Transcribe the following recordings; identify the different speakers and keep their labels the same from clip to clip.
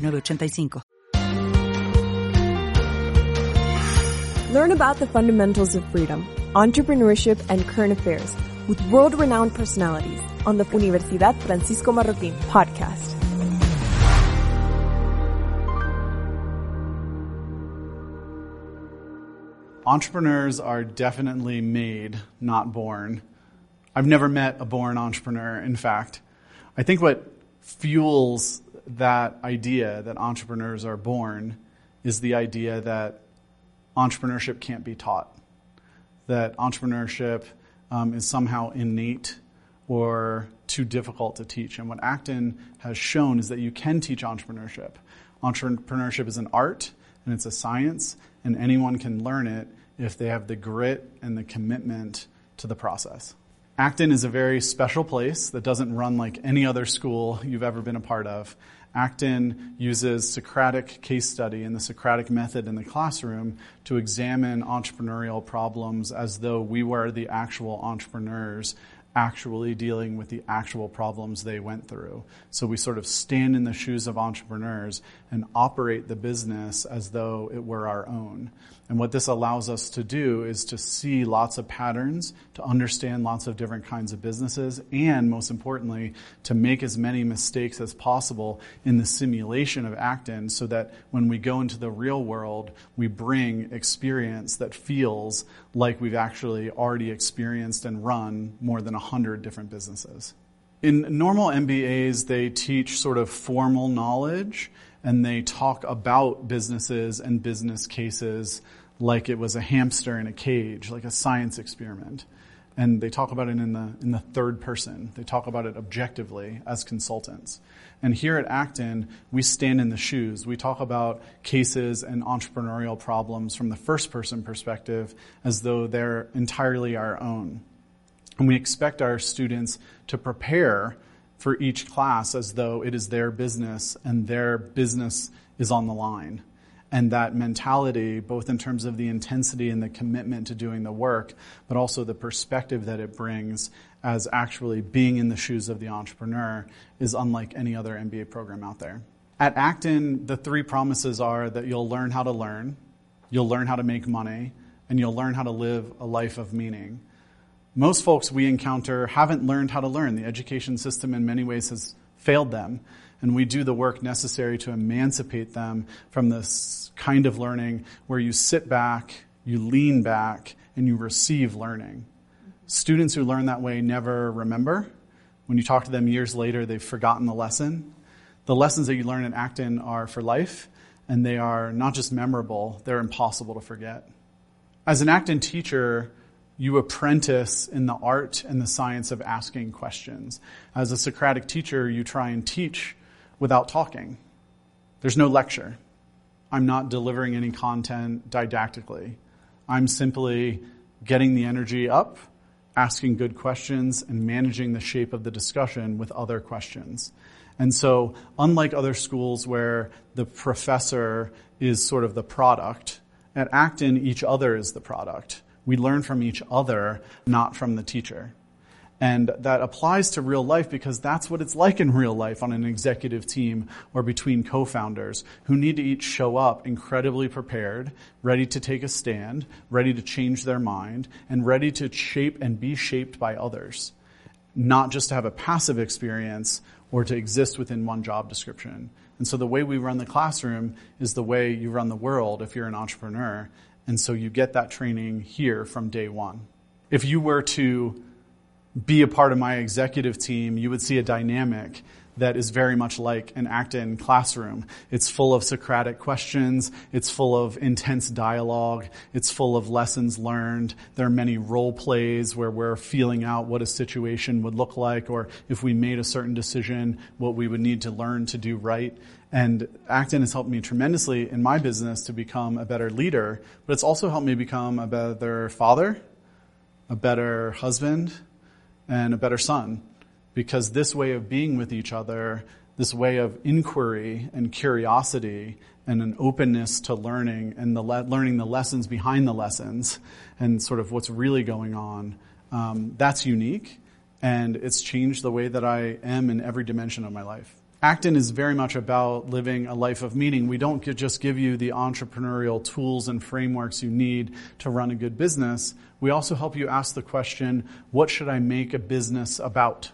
Speaker 1: 906985.
Speaker 2: Learn about the fundamentals of freedom, entrepreneurship, and current affairs with world-renowned personalities on the Universidad Francisco Marroquín podcast.
Speaker 3: Entrepreneurs are definitely made, not born. I've never met a born entrepreneur, in fact. I think what fuels that idea that entrepreneurs are born is the idea that entrepreneurship can't be taught, that entrepreneurship um, is somehow innate or too difficult to teach. And what Acton has shown is that you can teach entrepreneurship. Entrepreneurship is an art and it's a science, and anyone can learn it if they have the grit and the commitment to the process. Acton is a very special place that doesn't run like any other school you've ever been a part of. Acton uses Socratic case study and the Socratic method in the classroom to examine entrepreneurial problems as though we were the actual entrepreneurs actually dealing with the actual problems they went through. So we sort of stand in the shoes of entrepreneurs and operate the business as though it were our own. And what this allows us to do is to see lots of patterns, to understand lots of different kinds of businesses, and most importantly, to make as many mistakes as possible in the simulation of Acton so that when we go into the real world, we bring experience that feels like we've actually already experienced and run more than 100 different businesses. In normal MBAs, they teach sort of formal knowledge and they talk about businesses and business cases like it was a hamster in a cage, like a science experiment. And they talk about it in the, in the third person. They talk about it objectively as consultants. And here at Acton, we stand in the shoes. We talk about cases and entrepreneurial problems from the first person perspective as though they're entirely our own. And we expect our students to prepare for each class as though it is their business and their business is on the line and that mentality, both in terms of the intensity and the commitment to doing the work, but also the perspective that it brings as actually being in the shoes of the entrepreneur, is unlike any other MBA program out there. At Acton, the three promises are that you'll learn how to learn, you'll learn how to make money, and you'll learn how to live a life of meaning. Most folks we encounter haven't learned how to learn. The education system, in many ways, has failed them and we do the work necessary to emancipate them from this kind of learning where you sit back, you lean back, and you receive learning. Students who learn that way never remember. When you talk to them years later, they've forgotten the lesson. The lessons that you learn in Acton are for life, and they are not just memorable, they're impossible to forget. As an Acton teacher, you apprentice in the art and the science of asking questions. As a Socratic teacher, you try and teach without talking. There's no lecture. I'm not delivering any content didactically. I'm simply getting the energy up, asking good questions, and managing the shape of the discussion with other questions. And so, unlike other schools where the professor is sort of the product, at Acton, each other is the product. We learn from each other, not from the teacher. And that applies to real life because that's what it's like in real life on an executive team or between co-founders who need to each show up incredibly prepared, ready to take a stand, ready to change their mind, and ready to shape and be shaped by others. Not just to have a passive experience or to exist within one job description. And so the way we run the classroom is the way you run the world if you're an entrepreneur. And so you get that training here from day one. If you were to be a part of my executive team, you would see a dynamic that is very much like an Acton classroom. It's full of Socratic questions. It's full of intense dialogue. It's full of lessons learned. There are many role plays where we're feeling out what a situation would look like or if we made a certain decision, what we would need to learn to do right. And Acton has helped me tremendously in my business to become a better leader, but it's also helped me become a better father, a better husband, and a better son. Because this way of being with each other, this way of inquiry and curiosity and an openness to learning and the le- learning the lessons behind the lessons and sort of what's really going on, um, that's unique. And it's changed the way that I am in every dimension of my life. Acton is very much about living a life of meaning. We don't just give you the entrepreneurial tools and frameworks you need to run a good business. We also help you ask the question, what should I make a business about?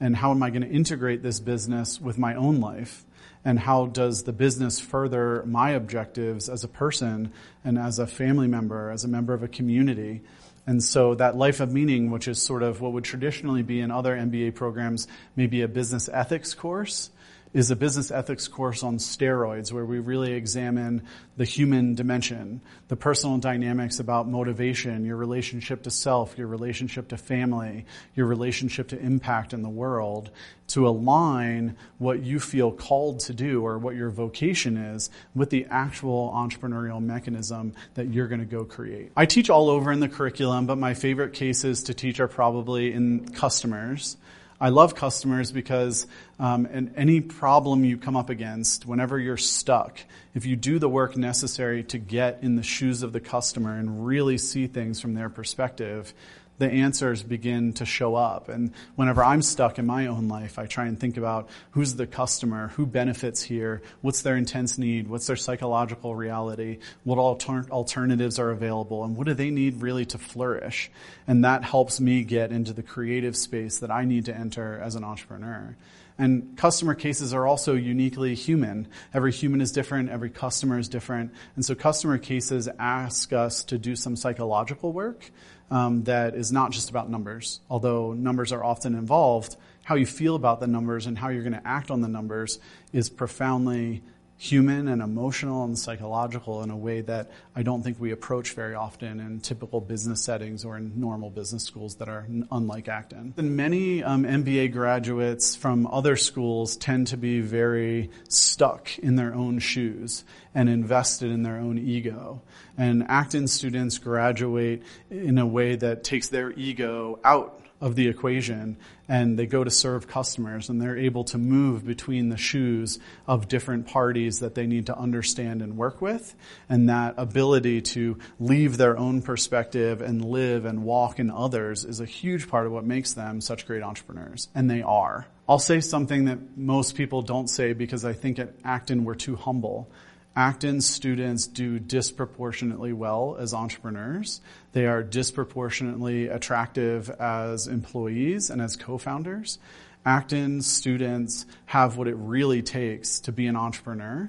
Speaker 3: And how am I going to integrate this business with my own life? And how does the business further my objectives as a person and as a family member, as a member of a community? And so that life of meaning, which is sort of what would traditionally be in other MBA programs, maybe a business ethics course, is a business ethics course on steroids where we really examine the human dimension, the personal dynamics about motivation, your relationship to self, your relationship to family, your relationship to impact in the world to align what you feel called to do or what your vocation is with the actual entrepreneurial mechanism that you're going to go create. I teach all over in the curriculum, but my favorite cases to teach are probably in customers. I love customers because um, and any problem you come up against, whenever you're stuck, if you do the work necessary to get in the shoes of the customer and really see things from their perspective, the answers begin to show up. And whenever I'm stuck in my own life, I try and think about who's the customer, who benefits here, what's their intense need, what's their psychological reality, what alter- alternatives are available, and what do they need really to flourish. And that helps me get into the creative space that I need to enter as an entrepreneur. And customer cases are also uniquely human. Every human is different, every customer is different. And so customer cases ask us to do some psychological work um, that is not just about numbers, although numbers are often involved. How you feel about the numbers and how you're going to act on the numbers is profoundly human and emotional and psychological in a way that I don't think we approach very often in typical business settings or in normal business schools that are unlike Acton. And many um, MBA graduates from other schools tend to be very stuck in their own shoes and invested in their own ego. And Acton students graduate in a way that takes their ego out of the equation and they go to serve customers and they're able to move between the shoes of different parties that they need to understand and work with. And that ability to leave their own perspective and live and walk in others is a huge part of what makes them such great entrepreneurs. And they are. I'll say something that most people don't say because I think at Acton we're too humble. Acton students do disproportionately well as entrepreneurs. They are disproportionately attractive as employees and as co-founders. Acton students have what it really takes to be an entrepreneur,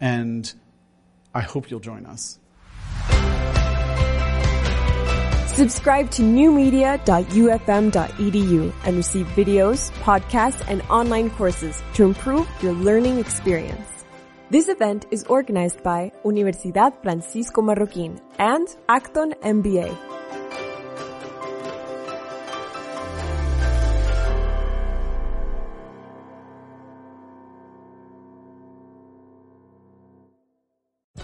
Speaker 3: and I hope you'll join us.
Speaker 2: Subscribe to newmedia.ufm.edu and receive videos, podcasts, and online courses to improve your learning experience. This event is organized by Universidad Francisco Marroquín and Acton MBA.